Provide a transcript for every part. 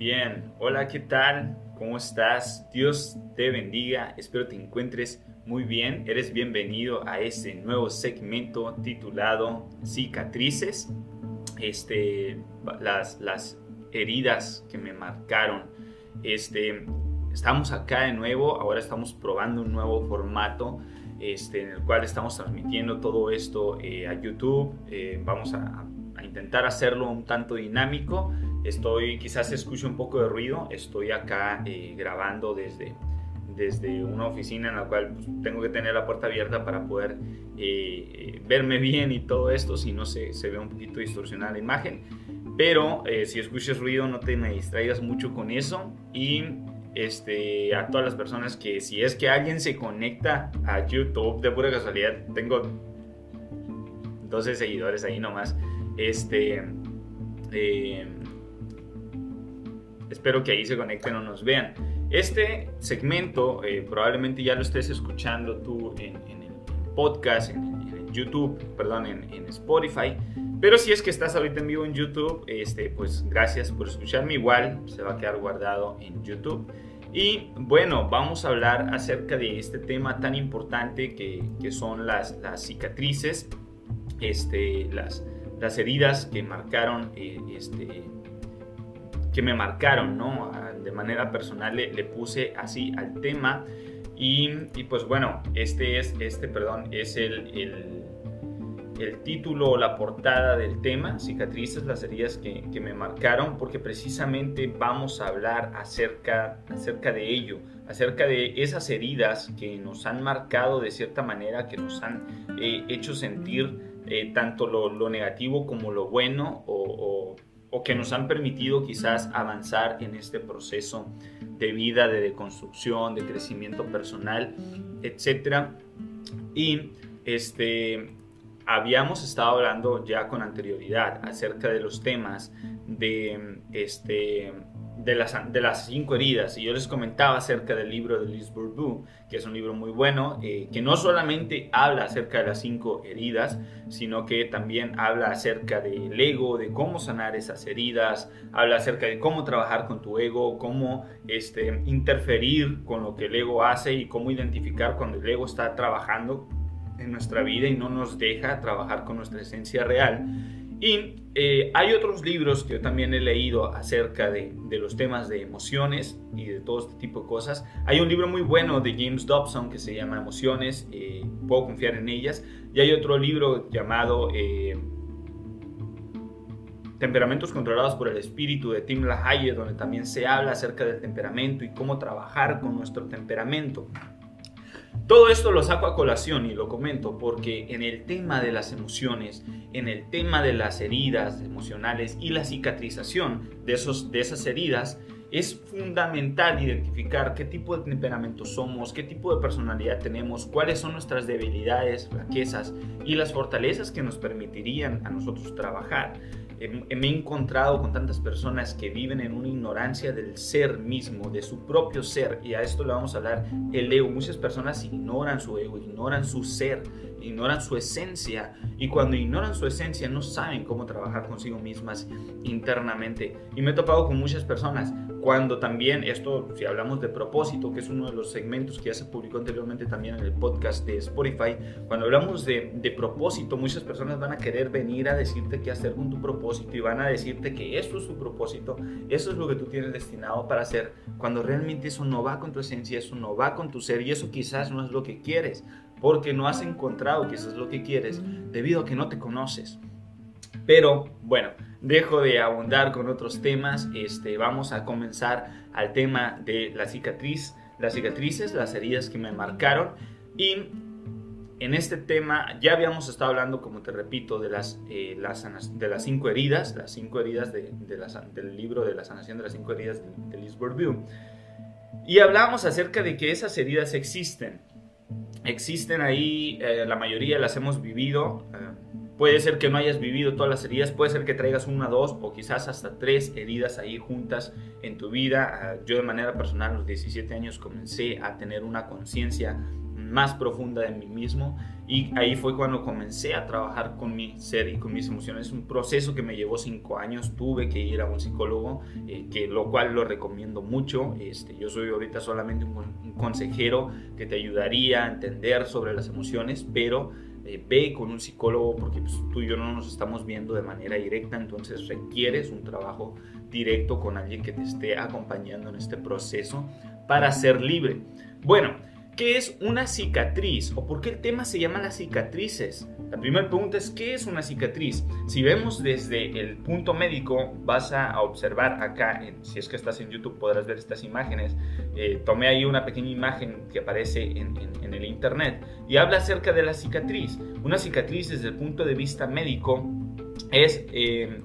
Bien, hola, ¿qué tal? ¿Cómo estás? Dios te bendiga, espero te encuentres muy bien. Eres bienvenido a este nuevo segmento titulado Cicatrices. Este, las, las heridas que me marcaron. Este, estamos acá de nuevo, ahora estamos probando un nuevo formato este, en el cual estamos transmitiendo todo esto eh, a YouTube. Eh, vamos a, a intentar hacerlo un tanto dinámico Estoy, quizás escuche un poco de ruido, estoy acá eh, grabando desde, desde una oficina en la cual pues, tengo que tener la puerta abierta para poder eh, eh, verme bien y todo esto, si no se, se ve un poquito distorsionada la imagen. Pero si escuchas ruido no te distraigas mucho con eso y este, a todas las personas que si es que alguien se conecta a YouTube de pura casualidad, tengo 12 seguidores ahí nomás, este... Espero que ahí se conecten o nos vean. Este segmento eh, probablemente ya lo estés escuchando tú en, el podcast, en, YouTube, perdón, en, Spotify. Pero si es que estás ahorita en vivo en YouTube, este, pues gracias por escucharme. Igual se va a quedar guardado en YouTube. Y bueno, vamos a hablar acerca de este tema tan importante que, que son las, las cicatrices, este, las, las heridas que marcaron eh, este, que me marcaron, ¿no? De manera personal le, puse así al tema y, pues bueno, este es, este, perdón, es el, el, título o la portada del tema, cicatrices, las heridas que, que, me marcaron, porque precisamente vamos a hablar acerca, acerca de ello, acerca de esas heridas que nos han marcado de cierta manera, que nos han eh, hecho sentir eh, tanto lo, lo, negativo como lo bueno o, o o que nos han permitido quizás avanzar en este proceso de vida, de deconstrucción, de crecimiento personal, etc. Y este, habíamos estado hablando ya con anterioridad acerca de los temas de este, de las, de las cinco heridas. Y yo les comentaba acerca del libro de Liz Bourbeau, que es un libro muy bueno, eh, que no solamente habla acerca de las cinco heridas, sino que también habla acerca del ego, de cómo sanar esas heridas, habla acerca de cómo trabajar con tu ego, cómo este, interferir con lo que el ego hace y cómo identificar cuando el ego está trabajando en nuestra vida y no nos deja trabajar con nuestra esencia real. Y eh, hay otros libros que yo también he leído acerca de, los temas de emociones y de todo este tipo de cosas. Hay un libro muy bueno de James Dobson que se llama Emociones, eh, puedo confiar en ellas. Y hay otro libro llamado eh, Temperamentos controlados por el espíritu de Tim LaHaye, donde también se habla acerca del temperamento y cómo trabajar con nuestro temperamento. Todo esto lo saco a colación y lo comento porque en el tema de las emociones, en el tema de las heridas emocionales y la cicatrización de, esos, de esas heridas, es fundamental identificar qué tipo de temperamento somos, qué tipo de personalidad tenemos, cuáles son nuestras debilidades, fraquezas y las fortalezas que nos permitirían a nosotros trabajar me he encontrado con tantas personas que viven en una ignorancia del ser mismo, de su propio ser, y a esto le vamos a hablar el ego. Muchas personas ignoran su ego, ignoran su ser, ignoran su esencia, y cuando ignoran su esencia no saben cómo trabajar consigo mismas internamente. Y me he topado con muchas personas cuando también esto, si hablamos de propósito, que es uno de los segmentos que ya se publicó anteriormente también en el podcast de Spotify, cuando hablamos de, de propósito, muchas personas van a querer venir a decirte qué hacer con tu propósito y van a decirte que eso es su propósito, eso es lo que tú tienes destinado para hacer, cuando realmente eso no va con tu esencia, eso no va con tu ser y eso quizás no es lo que quieres, porque no has encontrado que eso es lo que quieres debido a que no te conoces. Pero bueno, dejo de abundar con otros temas, este, vamos a comenzar al tema de la cicatriz, las cicatrices, las heridas que me marcaron y en este tema ya habíamos estado hablando, como te repito, de las, eh, las de las cinco heridas, las cinco heridas de, del libro de la sanación de las cinco heridas de, de Bourbeau. Y hablábamos acerca de que esas heridas existen. Existen ahí, eh, la mayoría las hemos vivido. Eh, Puede ser que no hayas vivido todas las heridas, puede ser que traigas una, dos o quizás hasta tres heridas ahí juntas en tu vida. Ah, yo de manera personal a los 17 años comencé a tener una conciencia más profunda de mí mismo y ahí fue cuando comencé a trabajar con mi ser y con mis emociones. Es un proceso que me llevó cinco años. Tuve que ir a un psicólogo, eh, que lo cual lo recomiendo mucho. Este, yo soy ahorita solamente un, consejero que te ayudaría a entender sobre las emociones, pero eh, ve con un psicólogo porque pues, tú y yo no nos estamos viendo de manera directa, entonces requieres un trabajo directo con alguien que te esté acompañando en este proceso para ser libre. Bueno, ¿Qué es una cicatriz? ¿O por qué el tema se llama las cicatrices? La primera pregunta es, ¿qué es una cicatriz? Si vemos desde el punto médico, vas a observar acá, si es que estás en YouTube podrás ver estas imágenes. Eh, tomé ahí una pequeña imagen que aparece en, el internet y habla acerca de la cicatriz. Una cicatriz desde el punto de vista médico es... Eh,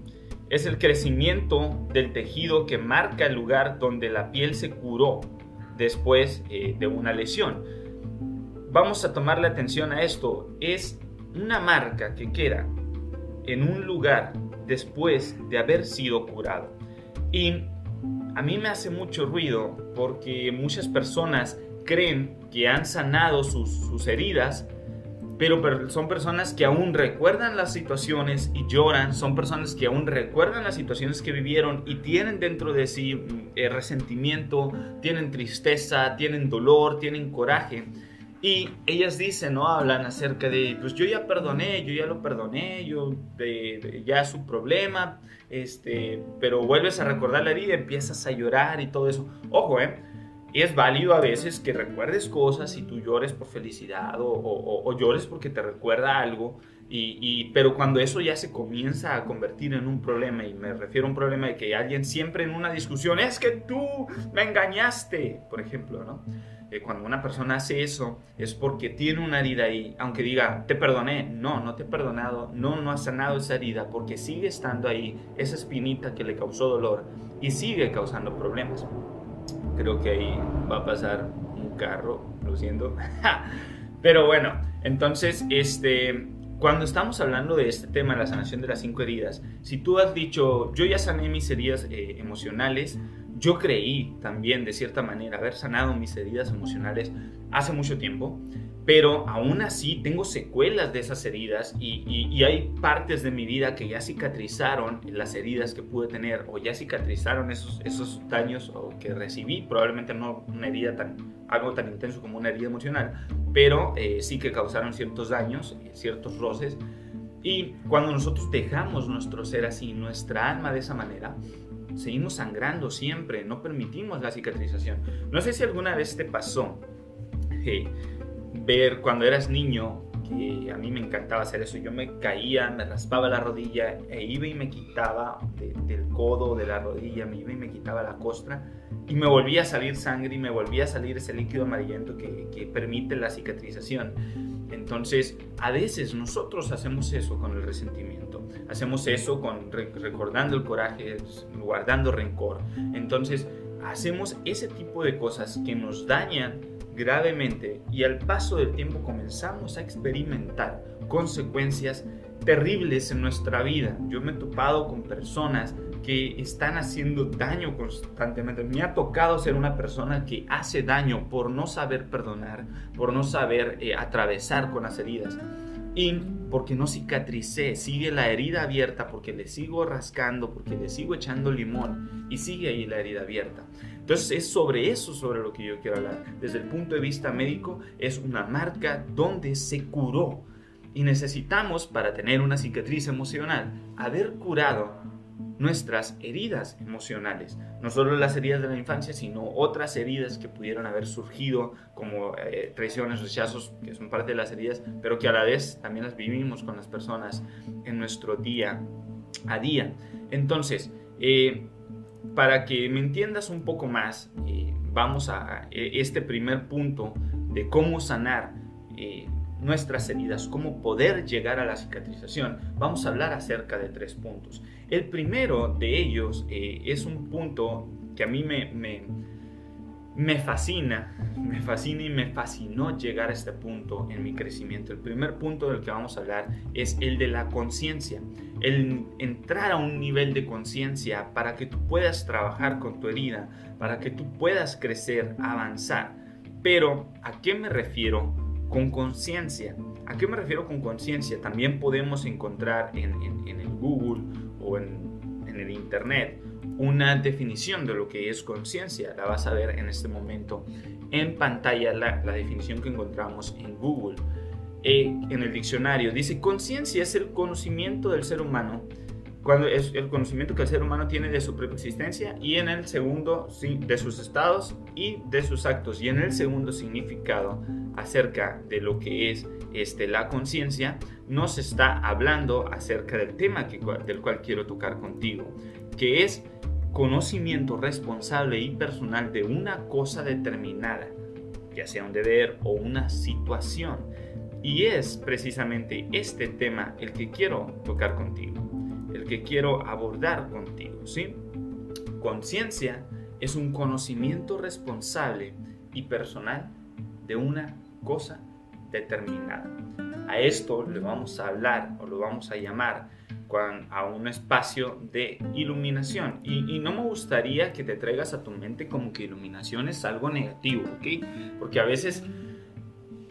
es el crecimiento del tejido que marca el lugar donde la piel se curó después eh, de una lesión. Vamos a tomarle atención a esto. Es una marca que queda en un lugar después de haber sido curado. Y a mí me hace mucho ruido porque muchas personas creen que han sanado sus, sus heridas pero son personas que aún recuerdan las situaciones y lloran, son personas que aún recuerdan las situaciones que vivieron y tienen dentro de sí mm, eh, resentimiento, tienen tristeza, tienen dolor, tienen coraje. Y ellas dicen, ¿no? Hablan acerca de, pues yo ya perdoné, yo ya lo perdoné, yo ya es su problema, este, pero vuelves a recordar la herida, empiezas a llorar y todo eso. Ojo, ¿eh? Es válido a veces que recuerdes cosas y tú llores por felicidad o, llores porque te recuerda algo, y, pero cuando eso ya se comienza a convertir en un problema, y me refiero a un problema de que alguien siempre en una discusión, es que tú me engañaste, por ejemplo, ¿no? Eh, cuando una persona hace eso es porque tiene una herida ahí, aunque diga, te perdoné, no, no te he perdonado, no, no ha sanado esa herida, porque sigue estando ahí esa espinita que le causó dolor y sigue causando problemas creo que ahí va a pasar un carro, lo siento. Pero bueno, entonces, este, cuando estamos hablando de este tema, la sanación de las cinco heridas, si tú has dicho, yo ya sané mis heridas eh, emocionales, yo creí también de cierta manera haber sanado mis heridas emocionales hace mucho tiempo, pero aún así tengo secuelas de esas heridas y, hay partes de mi vida que ya cicatrizaron las heridas que pude tener o ya cicatrizaron esos, esos daños o que recibí, probablemente no una herida tan, algo tan intenso como una herida emocional, pero eh, sí que causaron ciertos daños, ciertos roces. Y cuando nosotros dejamos nuestro ser así, nuestra alma de esa manera, seguimos sangrando siempre, no permitimos la cicatrización. No sé si alguna vez te pasó ver cuando eras niño, que a mí me encantaba hacer eso, yo me caía, me raspaba la rodilla e iba y me quitaba del codo, de la rodilla, me iba y me quitaba la costra y me volvía a salir sangre y me volvía a salir ese líquido amarillento que, que permite la cicatrización. Entonces, a veces nosotros hacemos eso con el resentimiento, hacemos eso con recordando el coraje, guardando rencor. Entonces, hacemos ese tipo de cosas que nos dañan gravemente y al paso del tiempo comenzamos a experimentar consecuencias terribles en nuestra vida. Yo me he topado con personas que están haciendo daño constantemente. Me ha tocado ser una persona que hace daño por no saber perdonar, por no saber eh, atravesar con las heridas. Y porque no cicatricé, sigue la herida abierta, porque le sigo rascando, porque le sigo echando limón y sigue ahí la herida abierta. Entonces es sobre eso sobre lo que yo quiero hablar. Desde el punto de vista médico es una marca donde se curó. Y necesitamos, para tener una cicatriz emocional, haber curado nuestras heridas emocionales, no solo las heridas de la infancia, sino otras heridas que pudieron haber surgido como eh, traiciones, rechazos, que son parte de las heridas, pero que a la vez también las vivimos con las personas en nuestro día a día. Entonces, eh, para que me entiendas un poco más, eh, vamos a, este primer punto de cómo sanar nuestras heridas, cómo poder llegar a la cicatrización, vamos a hablar acerca de tres puntos. El primero de ellos eh, es un punto que a mí me, me, fascina, me fascina y me fascinó llegar a este punto en mi crecimiento. El primer punto del que vamos a hablar es el de la conciencia, el entrar a un nivel de conciencia para que tú puedas trabajar con tu herida, para que tú puedas crecer, avanzar. Pero, ¿a qué me refiero con conciencia. ¿A qué me refiero con conciencia? También podemos encontrar en, el Google o en, el Internet una definición de lo que es conciencia. La vas a ver en este momento en pantalla, la, definición que encontramos en Google. Eh, en el diccionario dice, conciencia es el conocimiento del ser humano cuando es el conocimiento que el ser humano tiene de su propia existencia y en el segundo de sus estados y de sus actos y en el segundo significado acerca de lo que es este, la conciencia nos está hablando acerca del tema que, del cual quiero tocar contigo que es conocimiento responsable y personal de una cosa determinada ya sea un deber o una situación y es precisamente este tema el que quiero tocar contigo el que quiero abordar contigo, ¿sí? Conciencia es un conocimiento responsable y personal de una cosa determinada. A esto le vamos a hablar o lo vamos a llamar a un espacio de iluminación. Y, no me gustaría que te traigas a tu mente como que iluminación es algo negativo, ¿ok? Porque a veces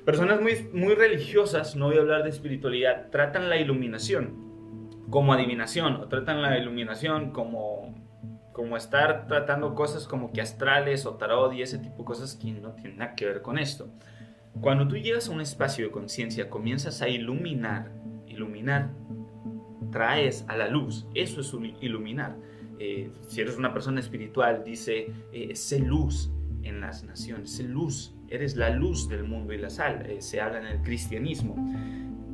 personas muy, muy religiosas, no voy a hablar de espiritualidad, tratan la iluminación como adivinación o tratan la iluminación como, como estar tratando cosas como que astrales o tarot y ese tipo de cosas que no tienen nada que ver con esto. Cuando tú llegas a un espacio de conciencia, comienzas a iluminar, iluminar, traes a la luz, eso es iluminar. Eh, si eres una persona espiritual, dice, eh, sé luz en las naciones, sé luz, eres la luz del mundo y la sal, eh, se habla en el cristianismo.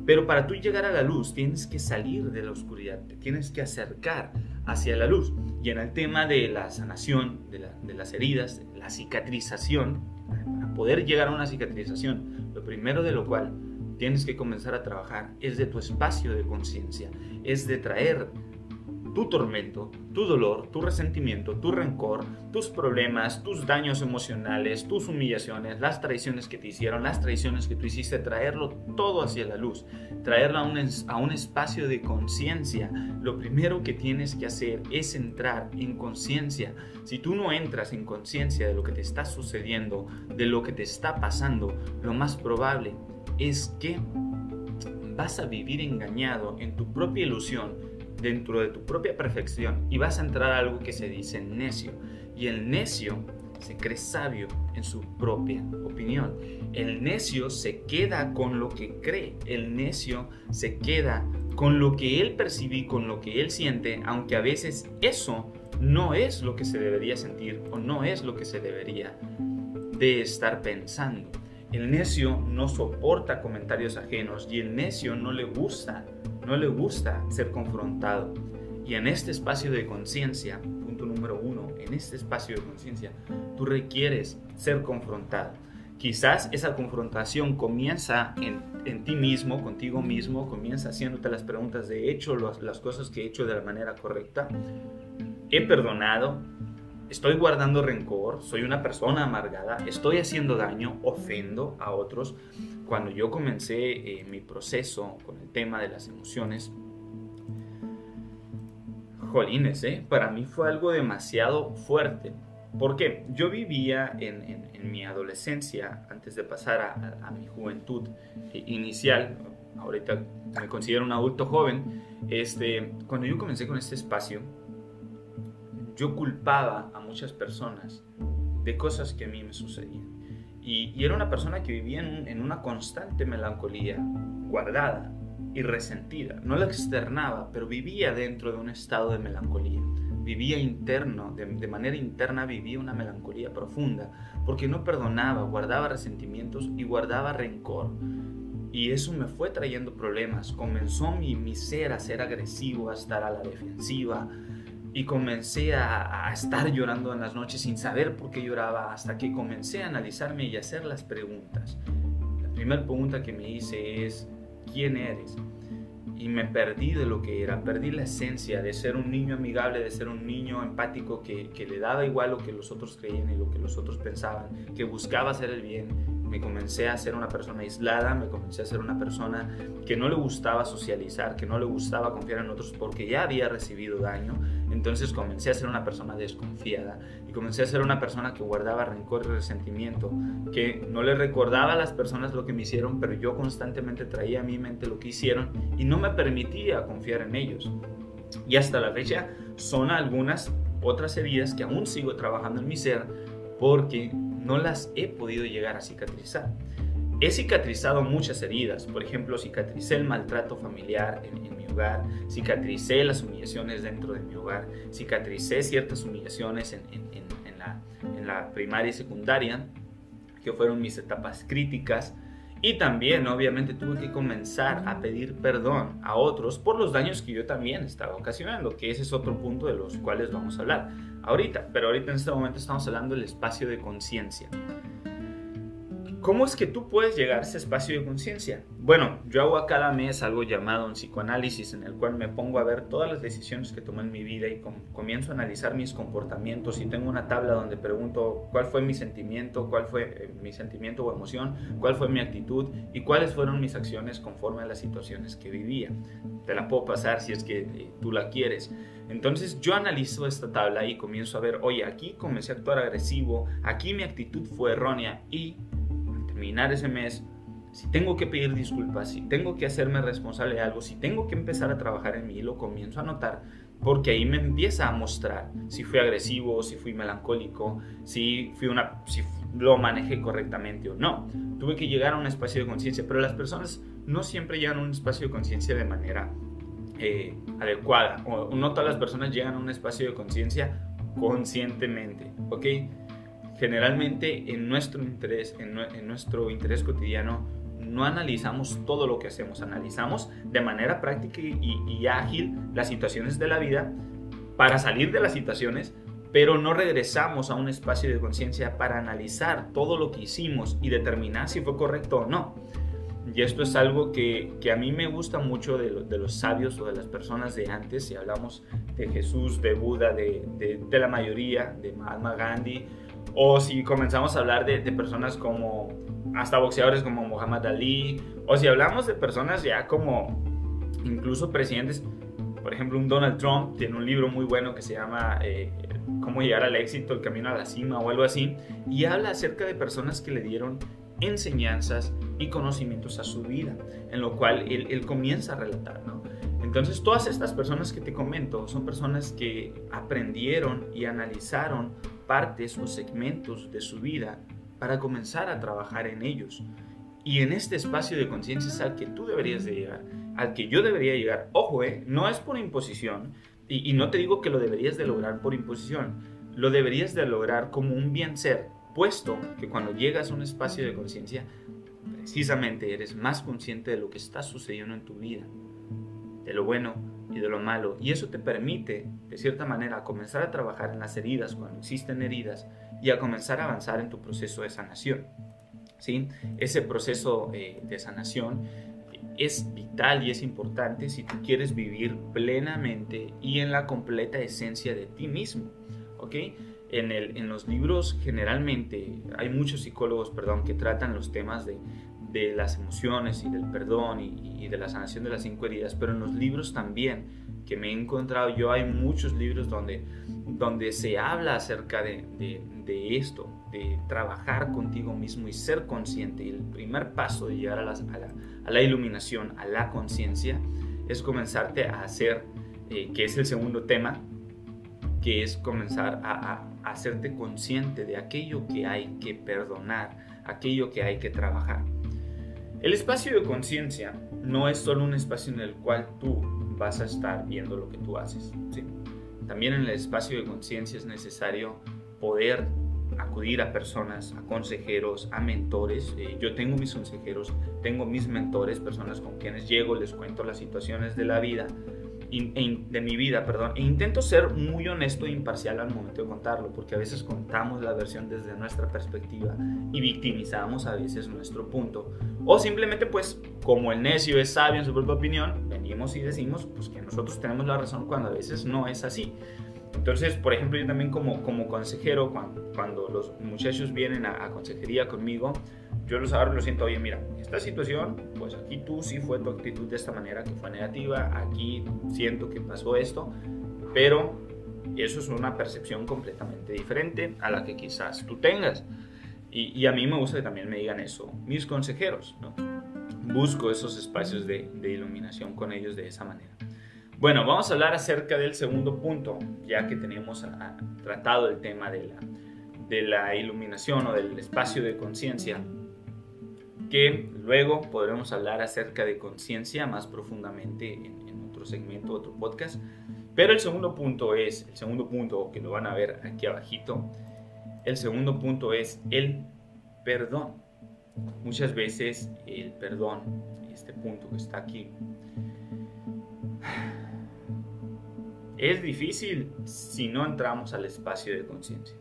Pero para tú llegar a la luz tienes que salir de la oscuridad, te tienes que acercar hacia la luz. Y en el tema de la sanación, de, las heridas, la cicatrización, para poder llegar a una cicatrización, lo primero de lo cual tienes que comenzar a trabajar es de tu espacio de conciencia, es de traer tu tormento, tu dolor, tu resentimiento, tu rencor, tus problemas, tus daños emocionales, tus humillaciones, las traiciones que te hicieron, las traiciones que tú hiciste, traerlo todo hacia la luz, traerlo a un, a un espacio de conciencia. Lo primero que tienes que hacer es entrar en conciencia. Si tú no entras en conciencia de lo que te está sucediendo, de lo que te está pasando, lo más probable es que vas a vivir engañado en tu propia ilusión dentro de tu propia perfección y vas a entrar a algo que se dice necio. Y el necio se cree sabio en su propia opinión. El necio se queda con lo que cree. El necio se queda con lo que él percibe, con lo que él siente, aunque a veces eso no es lo que se debería sentir o no es lo que se debería de estar pensando. El necio no soporta comentarios ajenos y el necio no le gusta no le gusta ser confrontado. Y en este espacio de conciencia, punto número uno, en este espacio de conciencia, tú requieres ser confrontado. Quizás esa confrontación comienza en, ti mismo, contigo mismo, comienza haciéndote las preguntas de hecho las cosas que he hecho de la manera correcta. He perdonado, estoy guardando rencor, soy una persona amargada, estoy haciendo daño, ofendo a otros. Cuando yo comencé eh, mi proceso con el tema de las emociones, jolines, ¿eh? para mí fue algo demasiado fuerte. Porque yo vivía en, mi adolescencia, antes de pasar a, a mi juventud eh, inicial, ahorita me considero un adulto joven, este, cuando yo comencé con este espacio, yo culpaba a muchas personas de cosas que a mí me sucedían. Y, era una persona que vivía en, una constante melancolía, guardada y resentida. No la externaba, pero vivía dentro de un estado de melancolía. Vivía interno, de, manera interna vivía una melancolía profunda, porque no perdonaba, guardaba resentimientos y guardaba rencor. Y eso me fue trayendo problemas. Comenzó mi, mi ser a ser agresivo, a estar a la defensiva, y comencé a, estar llorando en las noches sin saber por qué lloraba hasta que comencé a analizarme y a hacer las preguntas. La primera pregunta que me hice es, ¿quién eres? Y me perdí de lo que era, perdí la esencia de ser un niño amigable, de ser un niño empático que, que le daba igual lo que los otros creían y lo que los otros pensaban, que buscaba hacer el bien, me comencé a ser una persona aislada, me comencé a ser una persona que no le gustaba socializar, que no le gustaba confiar en otros porque ya había recibido daño. Entonces comencé a ser una persona desconfiada y comencé a ser una persona que guardaba rencor y resentimiento, que no le recordaba a las personas lo que me hicieron, pero yo constantemente traía a mi mente lo que hicieron y no me permitía confiar en ellos. Y hasta la fecha son algunas otras heridas que aún sigo trabajando en mi ser porque no las he podido llegar a cicatrizar. He cicatrizado muchas heridas, por ejemplo, cicatricé el maltrato familiar en, mi hogar, cicatricé las humillaciones dentro de mi hogar, cicatricé ciertas humillaciones en, la, en la primaria y secundaria, que fueron mis etapas críticas, y también, obviamente, tuve que comenzar a pedir perdón a otros por los daños que yo también estaba ocasionando, que ese es otro punto de los cuales vamos a hablar ahorita. Pero ahorita en este momento estamos hablando del espacio de conciencia. ¿Cómo es que tú puedes llegar a ese espacio de conciencia? Bueno, yo hago a cada mes algo llamado un psicoanálisis en el cual me pongo a ver todas las decisiones que tomé en mi vida y comienzo a analizar mis comportamientos y tengo una tabla donde pregunto cuál fue mi sentimiento, cuál fue eh, mi sentimiento o emoción, cuál fue mi actitud y cuáles fueron mis acciones conforme a las situaciones que vivía. Te la puedo pasar si es que eh, tú la quieres. Entonces yo analizo esta tabla y comienzo a ver, oye, aquí comencé a actuar agresivo, aquí mi actitud fue errónea y terminar ese mes, si tengo que pedir disculpas, si tengo que hacerme responsable de algo, si tengo que empezar a trabajar en mí, lo comienzo a notar, porque ahí me empieza a mostrar si fui agresivo, si fui melancólico, si, fui una, si lo manejé correctamente o no. Tuve que llegar a un espacio de conciencia, pero las personas no siempre llegan a un espacio de conciencia de manera eh, adecuada, o no todas las personas llegan a un espacio de conciencia conscientemente, ¿ok? generalmente en nuestro interés, en, nuestro interés cotidiano, no analizamos todo lo que hacemos, analizamos de manera práctica y, ágil las situaciones de la vida para salir de las situaciones, pero no regresamos a un espacio de conciencia para analizar todo lo que hicimos y determinar si fue correcto o no. Y esto es algo que, a mí me gusta mucho de, de, los sabios o de las personas de antes, si hablamos de Jesús, de Buda, de, de la mayoría, de Mahatma Gandhi, o si comenzamos a hablar de, personas como hasta boxeadores como Muhammad Ali, o si hablamos de personas ya como incluso presidentes, por ejemplo un Donald Trump tiene un libro muy bueno que se llama eh, Cómo llegar al éxito, el camino a la cima o algo así, y habla acerca de personas que le dieron enseñanzas y conocimientos a su vida, en lo cual él, comienza a relatar, ¿no? Entonces todas estas personas que te comento son personas que aprendieron y analizaron partes o segmentos de su vida para comenzar a trabajar en ellos. Y en este espacio de conciencia es al que tú deberías de llegar, al que yo debería llegar. Ojo, eh, no es por imposición, y, y, no te digo que lo deberías de lograr por imposición, lo deberías de lograr como un bien ser, puesto que cuando llegas a un espacio de conciencia, precisamente eres más consciente de lo que está sucediendo en tu vida, de lo bueno y de lo malo. Y eso te permite, de cierta manera, comenzar a trabajar en las heridas cuando existen heridas y a comenzar a avanzar en tu proceso de sanación. ¿Sí? Ese proceso eh, de sanación es vital y es importante si tú quieres vivir plenamente y en la completa esencia de ti mismo. ¿ok? En, el, en los libros generalmente hay muchos psicólogos, perdón, que tratan los temas de de las emociones y del perdón y, de la sanación de las cinco heridas, pero en los libros también que me he encontrado yo hay muchos libros donde, donde se habla acerca de, de, esto, de trabajar contigo mismo y ser consciente. Y el primer paso de llegar a, la, a, la, iluminación, a la conciencia, es comenzarte a hacer, eh, que es el segundo tema, que es comenzar a, hacerte consciente de aquello que hay que perdonar, aquello que hay que trabajar. El espacio de conciencia no es solo un espacio en el cual tú vas a estar viendo lo que tú haces. También en el espacio de conciencia es necesario poder acudir a personas, a consejeros, a mentores. Eh, yo tengo mis consejeros, tengo mis mentores, personas con quienes llego, les cuento las situaciones de la vida de mi vida, perdón, e intento ser muy honesto e imparcial al momento de contarlo, porque a veces contamos la versión desde nuestra perspectiva y victimizamos a veces nuestro punto, o simplemente pues como el necio es sabio en su propia opinión, venimos y decimos pues que nosotros tenemos la razón cuando a veces no es así. Entonces, por ejemplo, yo también como, como consejero, cuando, cuando los muchachos vienen a, a consejería conmigo, yo los y lo siento, oye, mira, esta situación, pues aquí tú sí fue tu actitud de esta manera que fue negativa, aquí siento que pasó esto, pero eso es una percepción completamente diferente a la que quizás tú tengas. Y, a mí me gusta que también me digan eso mis consejeros, ¿no? Busco esos espacios de, de iluminación con ellos de esa manera. Bueno, vamos a hablar acerca del segundo punto, ya que tenemos tratado el tema de la, de la iluminación o del espacio de conciencia, que luego podremos hablar acerca de conciencia más profundamente en, otro segmento, otro podcast. Pero el segundo punto es, el segundo punto que lo van a ver aquí abajito, el segundo punto es el perdón. Muchas veces el perdón, este punto que está aquí, Es difícil si no entramos al espacio de conciencia.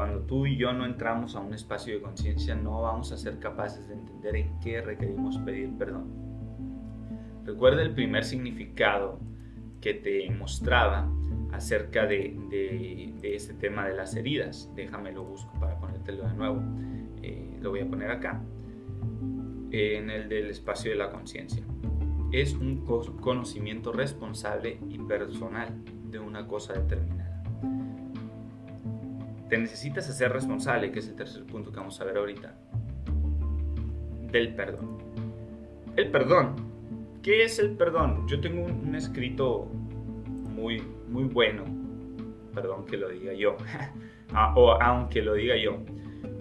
Cuando tú y yo no entramos a un espacio de conciencia, no vamos a ser capaces de entender en qué requerimos pedir perdón. Recuerda el primer significado que te mostraba acerca de, de, este tema de las heridas. Déjame lo busco para ponértelo de nuevo. Eh, lo voy a poner acá, en el del espacio de la conciencia es un conocimiento responsable y personal de una cosa determinada. Te necesitas hacer responsable, que es el tercer punto que vamos a ver ahorita, del perdón. El perdón. ¿Qué es el perdón? Yo tengo un, escrito muy, muy bueno, perdón que lo diga yo, ah, o aunque lo diga yo,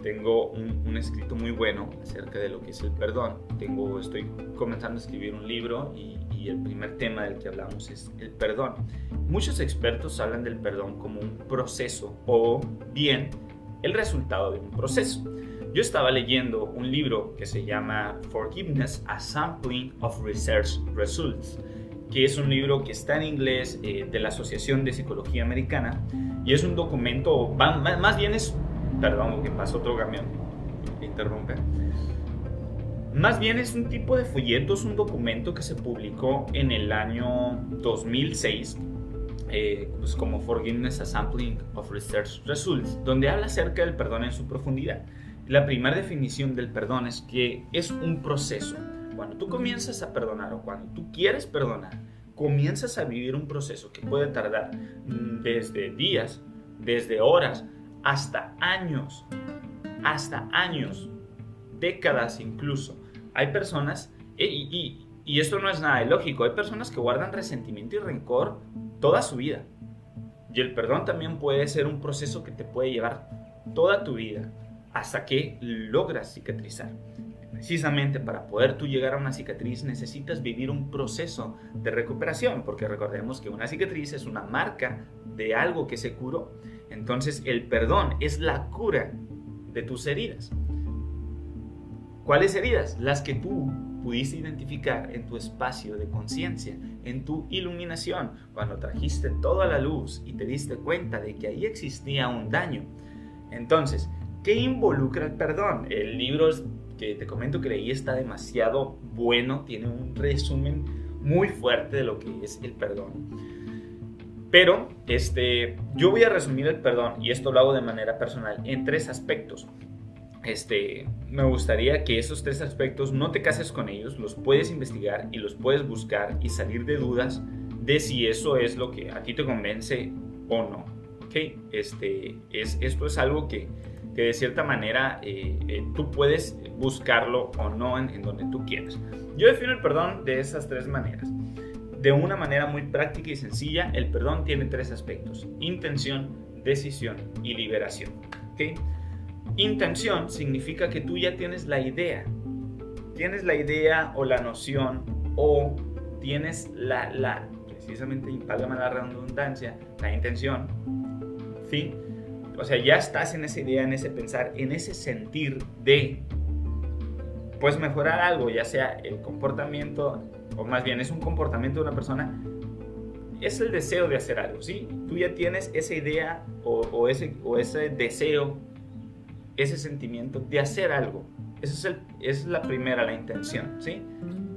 tengo un, escrito muy bueno acerca de lo que es el perdón. Tengo, estoy comenzando a escribir un libro y, y, el primer tema del que hablamos es el perdón. Muchos expertos hablan del perdón como un proceso o bien el resultado de un proceso. Yo estaba leyendo un libro que se llama Forgiveness, a Sampling of Research Results, que es un libro que está en inglés eh, de la Asociación de Psicología Americana y es un documento, más bien es Perdón, que pasó otro camión. Interrumpe. Más bien es un tipo de folleto, es un documento que se publicó en el año 2006, eh, pues como Forgiveness a Sampling of Research Results, donde habla acerca del perdón en su profundidad. La primera definición del perdón es que es un proceso. Cuando tú comienzas a perdonar o cuando tú quieres perdonar, comienzas a vivir un proceso que puede tardar desde días, desde horas, hasta años, hasta años, décadas incluso. Hay personas, e, y, esto no es nada ilógico, hay personas que guardan resentimiento y rencor toda su vida. Y el perdón también puede ser un proceso que te puede llevar toda tu vida hasta que logras cicatrizar. Precisamente para poder tú llegar a una cicatriz necesitas vivir un proceso de recuperación, porque recordemos que una cicatriz es una marca de algo que se curó. Entonces el perdón es la cura de tus heridas. ¿Cuáles heridas? Las que tú pudiste identificar en tu espacio de conciencia, en tu iluminación, cuando trajiste toda la luz y te diste cuenta de que ahí existía un daño. Entonces, ¿qué involucra el perdón? El libro que te comento que leí está demasiado bueno, tiene un resumen muy fuerte de lo que es el perdón. Pero este, yo voy a resumir el perdón, y esto lo hago de manera personal, en tres aspectos. Este, me gustaría que esos tres aspectos no te cases con ellos, los puedes investigar y los puedes buscar y salir de dudas de si eso es lo que a ti te convence o no. ¿Okay? Este, es, esto es algo que, que de cierta manera eh, eh, tú puedes buscarlo o no en, en donde tú quieras. Yo defino el perdón de esas tres maneras. De una manera muy práctica y sencilla, el perdón tiene tres aspectos, intención, decisión y liberación. Intención significa que tú ya tienes la idea, tienes la idea o la noción o tienes la, la precisamente, válgame la redundancia, la intención, ¿sí? O sea, ya estás en esa idea, en ese pensar, en ese sentir de, pues mejorar algo, ya sea el comportamiento, o más bien es un comportamiento de una persona, es el deseo de hacer algo, ¿sí? Tú ya tienes esa idea o, ese, o ese deseo, ese sentimiento de hacer algo. Esa es, es la primera, la intención, ¿sí?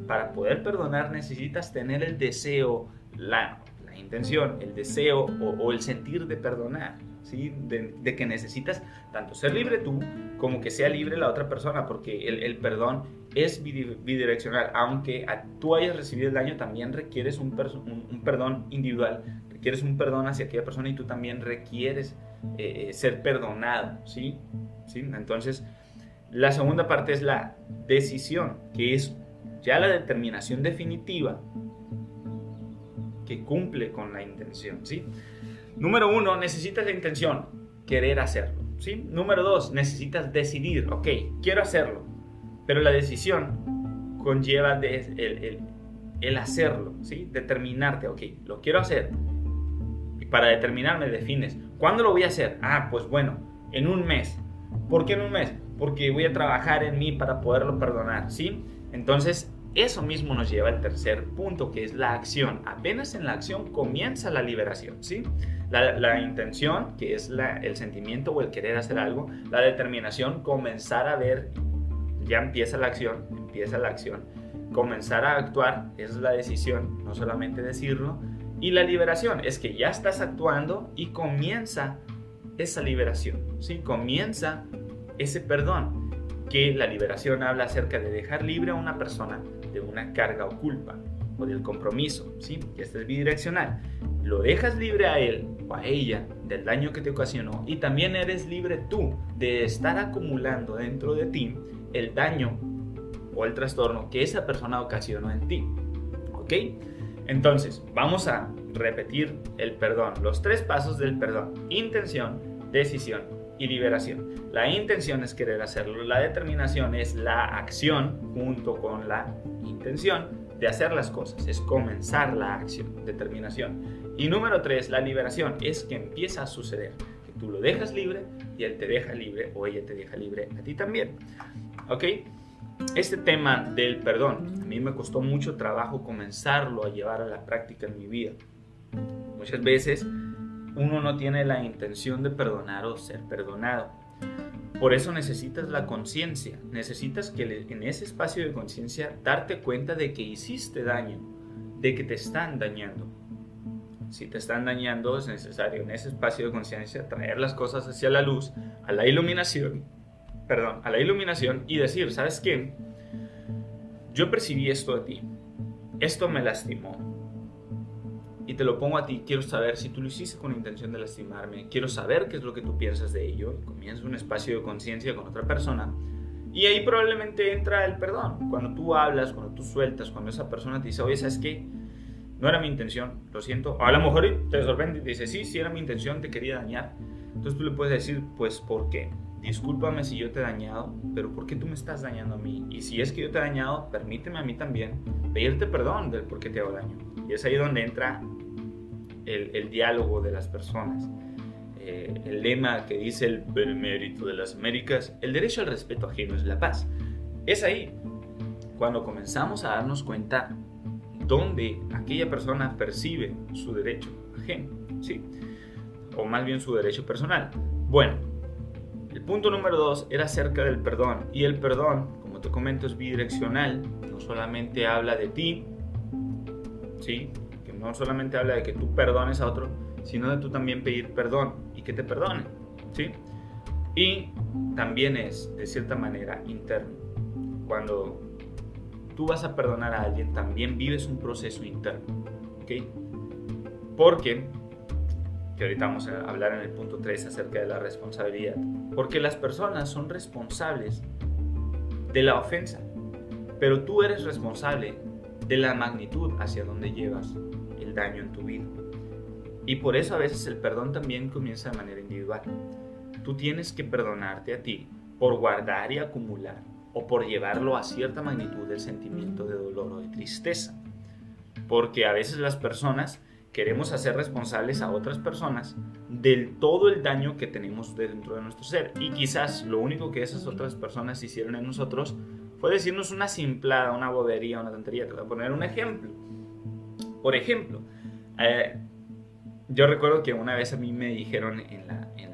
Para poder perdonar necesitas tener el deseo, la, intención, el deseo o, el sentir de perdonar, ¿sí? De, que necesitas tanto ser libre tú como que sea libre la otra persona, porque el, perdón es bidireccional. Aunque tú hayas recibido el daño, también requieres un, un, perdón individual, requieres un perdón hacia aquella persona y tú también requieres eh, eh, ser perdonado, ¿sí? ¿sí? Entonces, la segunda parte es la decisión, que es ya la determinación definitiva que cumple con la intención, ¿sí? Número uno, necesitas la intención, querer hacerlo, ¿sí? Número dos, necesitas decidir, ok, quiero hacerlo, pero la decisión conlleva el, el, hacerlo, ¿sí? Determinarte, ok, lo quiero hacer. Y para determinarme defines, ¿cuándo lo voy a hacer? Ah, pues bueno, en un mes. ¿Por qué en un mes? Porque voy a trabajar en mí para poderlo perdonar, ¿sí? Entonces, eso mismo nos lleva al tercer punto, que es la acción. Apenas en la acción comienza la liberación, ¿sí? La, intención, que es el sentimiento o el querer hacer algo, la determinación, comenzar a ver, ya empieza la acción, empieza la acción. Comenzar a actuar, es la decisión, no solamente decirlo. Y la liberación es que ya estás actuando y comienza esa liberación, ¿sí? Comienza ese perdón, que la liberación habla acerca de dejar libre a una persona de una carga o culpa o del compromiso, ¿sí? Que este es bidireccional. Lo dejas libre a él o a ella del daño que te ocasionó y también eres libre tú de estar acumulando dentro de ti el daño o el trastorno que esa persona ocasionó en ti. ¿Ok? Entonces, vamos a repetir el perdón, los tres pasos del perdón. Intención, decisión y liberación. La intención es querer hacerlo, la determinación es la acción junto con la intención de hacer las cosas, es comenzar la acción, determinación. Y número tres, la liberación es que empieza a suceder, que tú lo dejas libre y él te deja libre o ella te deja libre a ti también. ¿Ok? Este tema del perdón, a mí me costó mucho trabajo comenzarlo a llevar a la práctica en mi vida. Muchas veces uno no tiene la intención de perdonar o ser perdonado. Por eso necesitas la conciencia, necesitas que en ese espacio de conciencia darte cuenta de que hiciste daño, de que te están dañando. Si te están dañando es necesario en ese espacio de conciencia traer las cosas hacia la luz, a la iluminación, perdón, a la iluminación y decir, ¿sabes qué? Yo percibí esto de ti, esto me lastimó, y te lo pongo a ti, quiero saber si tú lo hiciste con intención de lastimarme, quiero saber qué es lo que tú piensas de ello, y comienza un espacio de conciencia con otra persona, y ahí probablemente entra el perdón. Cuando tú hablas, cuando tú sueltas, cuando esa persona te dice, oye, ¿sabes qué? No era mi intención, lo siento. O a lo mejor te sorprende y te dice, sí, sí era mi intención, te quería dañar. Entonces tú le puedes decir, pues, ¿por qué? Discúlpame si yo te he dañado, pero ¿por qué tú me estás dañando a mí? Y si es que yo te he dañado, permíteme a mí también pedirte perdón del por qué te hago daño. Y es ahí donde entra el, diálogo de las personas. Eh, el lema que dice el benemérito de las Américas, el derecho al respeto ajeno es la paz. Es ahí cuando comenzamos a darnos cuenta dónde aquella persona percibe su derecho ajeno, ¿sí? O más bien su derecho personal. Bueno, punto número dos era acerca del perdón. Y el perdón, como te comento, es bidireccional. No solamente habla de ti, ¿sí? no solamente habla de que tú perdones a otro, sino de tú también pedir perdón y que te perdone, ¿sí? Y también es, de cierta manera, interno. Cuando tú vas a perdonar a alguien, también vives un proceso interno, ¿ok? Porque, que ahorita vamos a hablar en el punto 3 acerca de la responsabilidad, porque las personas son responsables de la ofensa, pero tú eres responsable de la magnitud hacia donde llevas daño en tu vida. Y por eso a veces el perdón también comienza de manera individual. Tú tienes que perdonarte a ti por guardar y acumular o por llevarlo a cierta magnitud del sentimiento de dolor o de tristeza. Porque a veces las personas queremos hacer responsables a otras personas del todo el daño que tenemos dentro de nuestro ser. Y quizás lo único que esas otras personas hicieron en nosotros fue decirnos una simplada, una bobería, una tontería. Te voy a poner un ejemplo. Por ejemplo, eh, yo recuerdo que una vez a mí me dijeron en la, en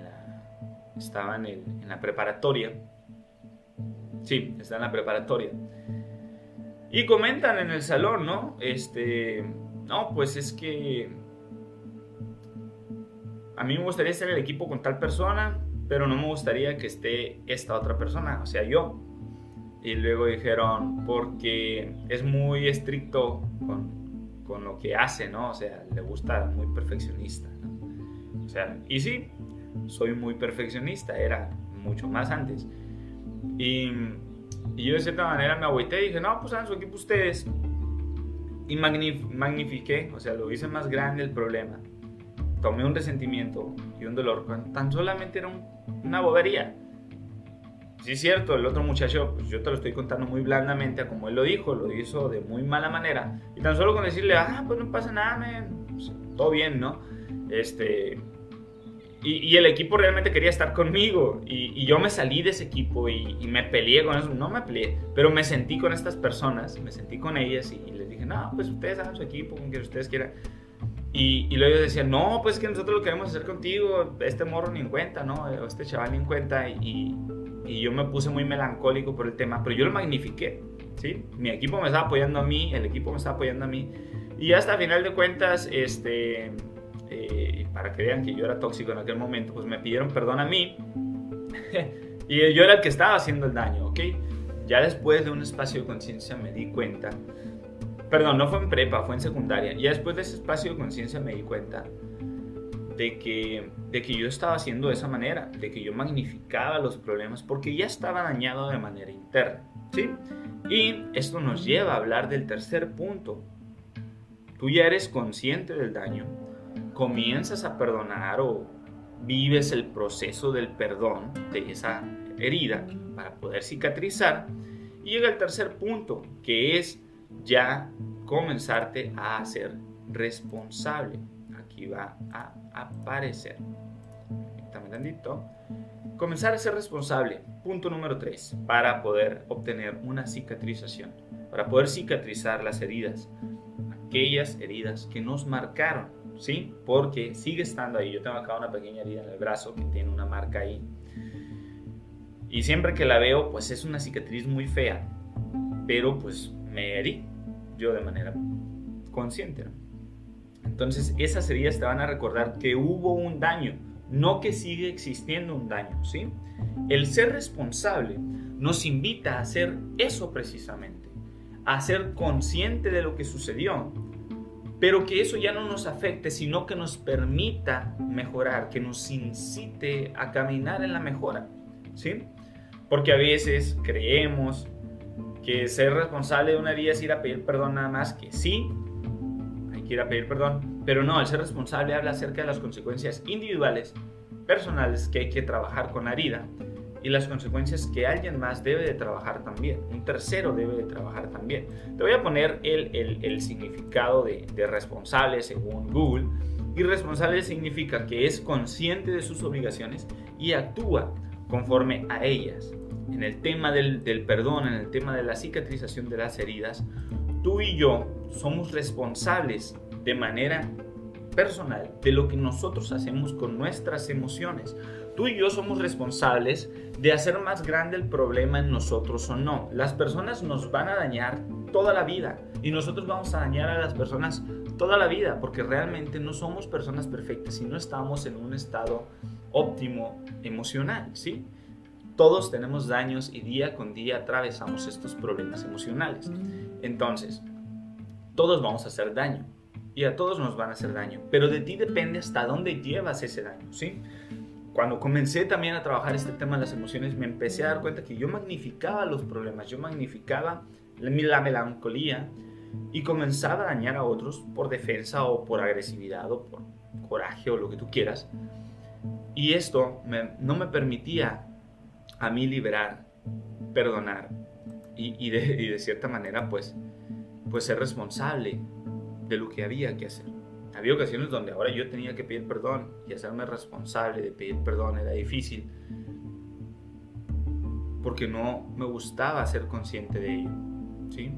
estaba en, en, la preparatoria, sí, está en la preparatoria, y comentan en el salón, ¿no? Este, no, pues es que a mí me gustaría estar en el equipo con tal persona, pero no me gustaría que esté esta otra persona, o sea, yo. Y luego dijeron, porque es muy estricto con, con lo que hace, ¿no? O sea, le gusta muy perfeccionista, ¿no? O sea, y sí, soy muy perfeccionista, era mucho más antes. Y, y yo de cierta manera me agüité y dije, no, pues hagan su equipo ustedes. Y magnifiqué, o sea, lo hice más grande el problema. Tomé un resentimiento y un dolor, tan solamente era una bobería. Sí es cierto, el otro muchacho, pues yo te lo estoy contando muy blandamente, como él lo dijo, lo hizo de muy mala manera. Y tan solo con decirle, ah, pues no pasa nada, pues, todo bien, ¿no? Este, y, el equipo realmente quería estar conmigo. Y, yo me salí de ese equipo y, me peleé con eso. No me peleé, pero me sentí con estas personas, me sentí con ellas y, les dije, no, pues ustedes hagan su equipo, con que ustedes quieran. Y, luego ellos decían, no, pues que nosotros lo queremos hacer contigo, este morro ni en cuenta, ¿no? Este chaval ni en cuenta. Y, yo me puse muy melancólico por el tema, pero yo lo magnifiqué, ¿sí? Mi equipo me estaba apoyando a mí, el equipo me estaba apoyando a mí. Y hasta final de cuentas, este eh, para que vean que yo era tóxico en aquel momento, pues me pidieron perdón a mí y yo era el que estaba haciendo el daño, ¿ok? Ya después de un espacio de conciencia me di cuenta, perdón, no fue en prepa, fue en secundaria, ya después de ese espacio de conciencia me di cuenta de que, de que yo estaba haciendo de esa manera, de que yo magnificaba los problemas porque ya estaba dañado de manera interna, ¿sí? Y esto nos lleva a hablar del tercer punto. Tú ya eres consciente del daño, comienzas a perdonar o vives el proceso del perdón de esa herida para poder cicatrizar. Y llega el tercer punto, que es ya comenzarte a ser responsable. Aquí va a aparecer. También Comenzar a ser responsable. Punto número 3. Para poder obtener una cicatrización. Para poder cicatrizar las heridas. Aquellas heridas que nos marcaron ¿sí? Porque sigue estando ahí. Yo tengo acá una pequeña herida en el brazo que tiene una marca ahí. Y siempre que la veo, pues es una cicatriz muy fea. Pero pues me herí yo de manera consciente. Entonces esas heridas te van a recordar que hubo un daño, no que sigue existiendo un daño, ¿sí? El ser responsable nos invita a hacer eso precisamente, a ser consciente de lo que sucedió, pero que eso ya no nos afecte, sino que nos permita mejorar, que nos incite a caminar en la mejora, ¿sí? Porque a veces creemos que ser responsable de una herida es ir a pedir perdón nada más, que sí, hay que ir a pedir perdón, pero no, el ser responsable habla acerca de las consecuencias individuales, personales que hay que trabajar con la herida y las consecuencias que alguien más debe de trabajar también, un tercero debe de trabajar también. Te voy a poner el, el, el significado de, de, responsable según Google. Y responsable significa que es consciente de sus obligaciones y actúa conforme a ellas. En el tema del, del perdón, en el tema de la cicatrización de las heridas, tú y yo somos responsables de manera personal de lo que nosotros hacemos con nuestras emociones. Tú y yo somos responsables de hacer más grande el problema en nosotros o no. Las personas nos van a dañar toda la vida y nosotros vamos a dañar a las personas toda la vida porque realmente no somos personas perfectas y no estamos en un estado óptimo emocional, ¿sí? Todos tenemos daños y día con día atravesamos estos problemas emocionales. Entonces, todos vamos a hacer daño y a todos nos van a hacer daño, pero de ti depende hasta dónde llevas ese daño, ¿sí? Cuando comencé también a trabajar este tema de las emociones, me empecé a dar cuenta que yo magnificaba los problemas, yo magnificaba la melancolía y comenzaba a dañar a otros por defensa o por agresividad o por coraje o lo que tú quieras. Y esto no me permitía a mí liberar, perdonar y, de, cierta manera pues, pues ser responsable de lo que había que hacer. Había ocasiones donde ahora yo tenía que pedir perdón y hacerme responsable de pedir perdón era difícil porque no me gustaba ser consciente de ello. ¿sí?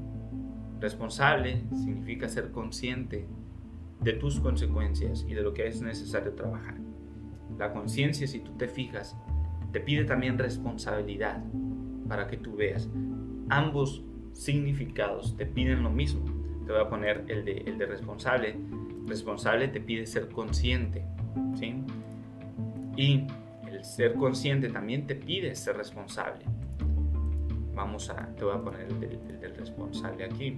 Responsable significa ser consciente de tus consecuencias y de lo que es necesario trabajar. La conciencia, si tú te fijas, te pide también responsabilidad para que tú veas. Ambos significados te piden lo mismo. Te voy a poner el de, el de responsable responsable te pide ser consciente, ¿sí? Y el ser consciente también te pide ser responsable. Vamos a, te voy a poner el del, responsable aquí.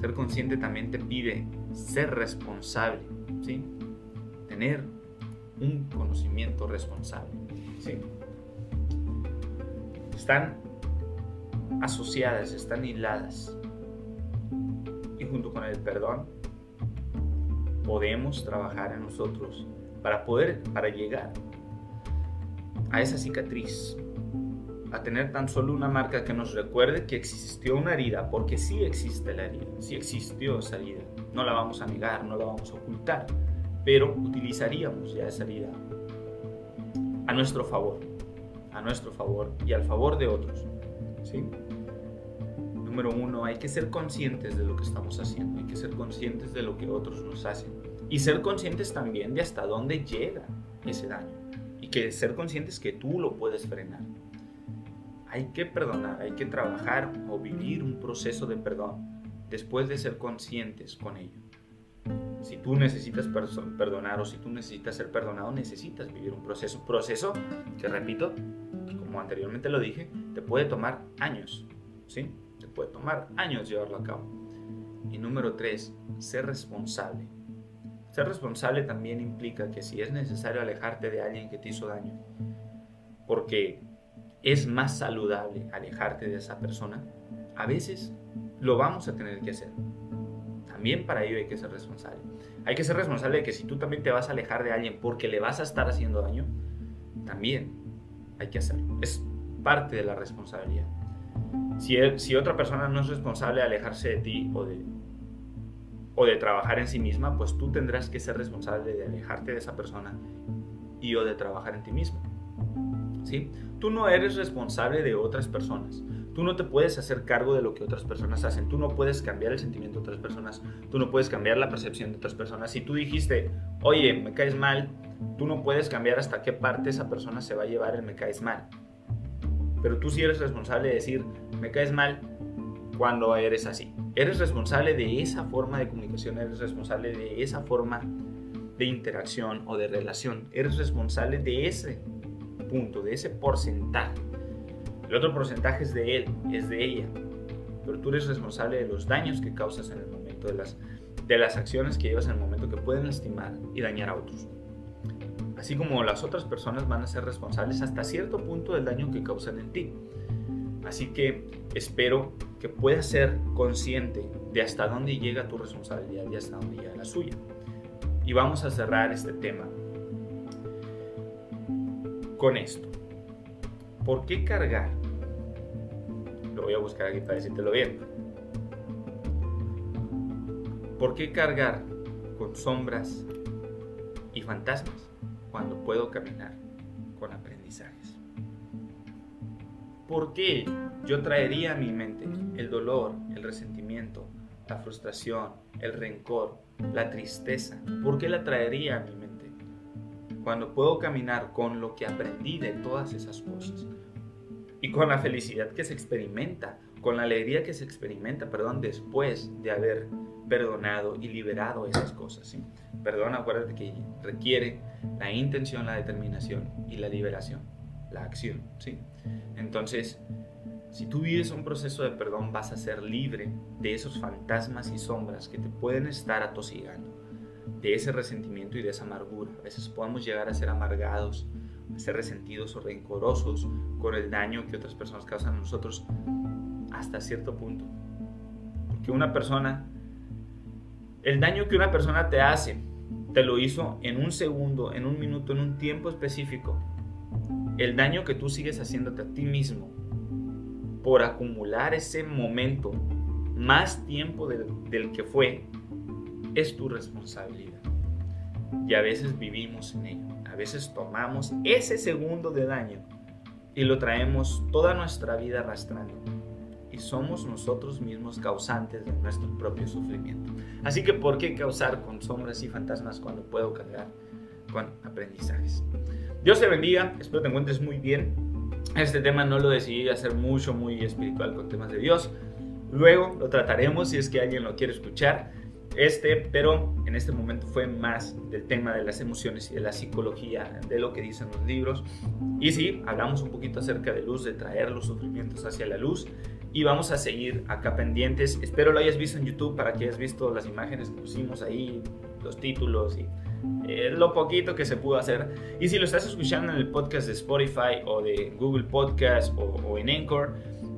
Ser consciente también te pide ser responsable, ¿sí? Tener un conocimiento responsable, ¿sí? Están asociadas, están hiladas. Y junto con el perdón podemos trabajar en nosotros para poder, para llegar a esa cicatriz, a tener tan solo una marca que nos recuerde que existió una herida, porque sí existe la herida, sí existió esa herida. No la vamos a negar, no la vamos a ocultar, pero utilizaríamos ya esa herida a nuestro favor, a nuestro favor y al favor de otros. ¿sí? Número uno, hay que ser conscientes de lo que estamos haciendo, hay que ser conscientes de lo que otros nos hacen y ser conscientes también de hasta dónde llega ese daño y que ser conscientes que tú lo puedes frenar. Hay que perdonar, hay que trabajar o vivir un proceso de perdón después de ser conscientes con ello. Si tú necesitas perdonar o si tú necesitas ser perdonado, necesitas vivir un proceso. Proceso que, repito, como anteriormente lo dije, te puede tomar años. ¿Sí? Te puede tomar años llevarlo a cabo. Y número tres, ser responsable. Ser responsable también implica que si es necesario alejarte de alguien que te hizo daño, porque es más saludable alejarte de esa persona, a veces lo vamos a tener que hacer. También para ello hay que ser responsable. Hay que ser responsable de que si tú también te vas a alejar de alguien porque le vas a estar haciendo daño, también hay que hacerlo. Es parte de la responsabilidad. Si, si otra persona no es responsable de alejarse de ti o de, o de trabajar en sí misma, pues tú tendrás que ser responsable de alejarte de esa persona y o de trabajar en ti mismo. ¿Sí? Tú no eres responsable de otras personas. Tú no te puedes hacer cargo de lo que otras personas hacen. Tú no puedes cambiar el sentimiento de otras personas. Tú no puedes cambiar la percepción de otras personas. Si tú dijiste, oye, me caes mal, tú no puedes cambiar hasta qué parte esa persona se va a llevar el me caes mal. Pero tú sí eres responsable de decir, me caes mal cuando eres así. Eres responsable de esa forma de comunicación, eres responsable de esa forma de interacción o de relación. Eres responsable de ese punto, de ese porcentaje. El otro porcentaje es de él, es de ella. Pero tú eres responsable de los daños que causas en el momento, de las, de las acciones que llevas en el momento que pueden lastimar y dañar a otros. Así como las otras personas van a ser responsables hasta cierto punto del daño que causan en ti. Así que espero que puedas ser consciente de hasta dónde llega tu responsabilidad y hasta dónde llega la suya. Y vamos a cerrar este tema con esto. ¿Por qué cargar? Lo voy a buscar aquí para decírtelo bien. ¿Por qué cargar con sombras y fantasmas cuando puedo caminar con aprendizajes? ¿Por qué yo traería a mi mente el dolor, el resentimiento, la frustración, el rencor, la tristeza? ¿Por qué la traería a mi mente? cuando puedo caminar con lo que aprendí de todas esas cosas y con la felicidad que se experimenta, con la alegría que se experimenta, perdón, después de haber perdonado y liberado esas cosas. ¿sí? Perdón, acuérdate que requiere la intención, la determinación y la liberación, la acción. ¿sí? Entonces, si tú vives un proceso de perdón, vas a ser libre de esos fantasmas y sombras que te pueden estar atosigando de ese resentimiento y de esa amargura. A veces podemos llegar a ser amargados, a ser resentidos o rencorosos con el daño que otras personas causan a nosotros hasta cierto punto. Porque una persona, el daño que una persona te hace, te lo hizo en un segundo, en un minuto, en un tiempo específico. El daño que tú sigues haciéndote a ti mismo por acumular ese momento más tiempo del, que fue, es tu responsabilidad. Y a veces vivimos en ello. A veces tomamos ese segundo de daño y lo traemos toda nuestra vida arrastrando. Y somos nosotros mismos causantes de nuestro propio sufrimiento. Así que, ¿por qué causar con sombras y fantasmas cuando puedo cargar con aprendizajes? Dios te bendiga, espero te encuentres muy bien. Este tema no lo decidí hacer mucho, muy espiritual con temas de Dios. Luego lo trataremos si es que alguien lo quiere escuchar. Este, pero en este momento fue más del tema de las emociones y de la psicología, de lo que dicen los libros. Y sí, hablamos un poquito acerca de luz, de traer los sufrimientos hacia la luz. Y vamos a seguir acá pendientes. Espero lo hayas visto en YouTube para que hayas visto las imágenes que pusimos ahí, los títulos y eh, lo poquito que se pudo hacer. Y si lo estás escuchando en el podcast de Spotify o de Google Podcast o, o en Anchor,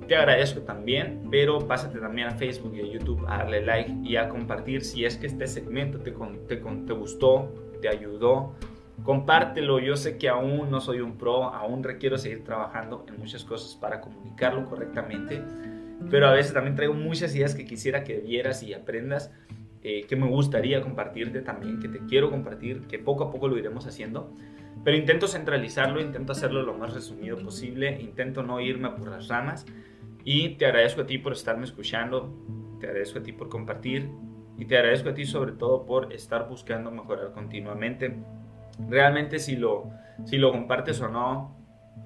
te agradezco también, pero pásate también a Facebook y a YouTube a darle like y a compartir si es que este segmento te, te, te gustó, te ayudó. Compártelo, yo sé que aún no soy un pro, aún requiero seguir trabajando en muchas cosas para comunicarlo correctamente, pero a veces también traigo muchas ideas que quisiera que vieras y aprendas, eh, que me gustaría compartirte también, que te quiero compartir, que poco a poco lo iremos haciendo. Pero intento centralizarlo, intento hacerlo lo más resumido posible, intento no irme por las ramas y te agradezco a ti por estarme escuchando, te agradezco a ti por compartir y te agradezco a ti sobre todo por estar buscando mejorar continuamente. Realmente si lo, si lo compartes o no,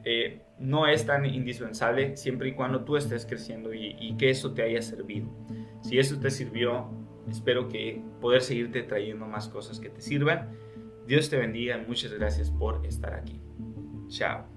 eh, no es tan indispensable siempre y cuando tú estés creciendo y, y, que eso te haya servido. Si eso te sirvió, espero que poder seguirte trayendo más cosas que te sirvan. Dios te bendiga, muchas gracias por estar aquí. Chao.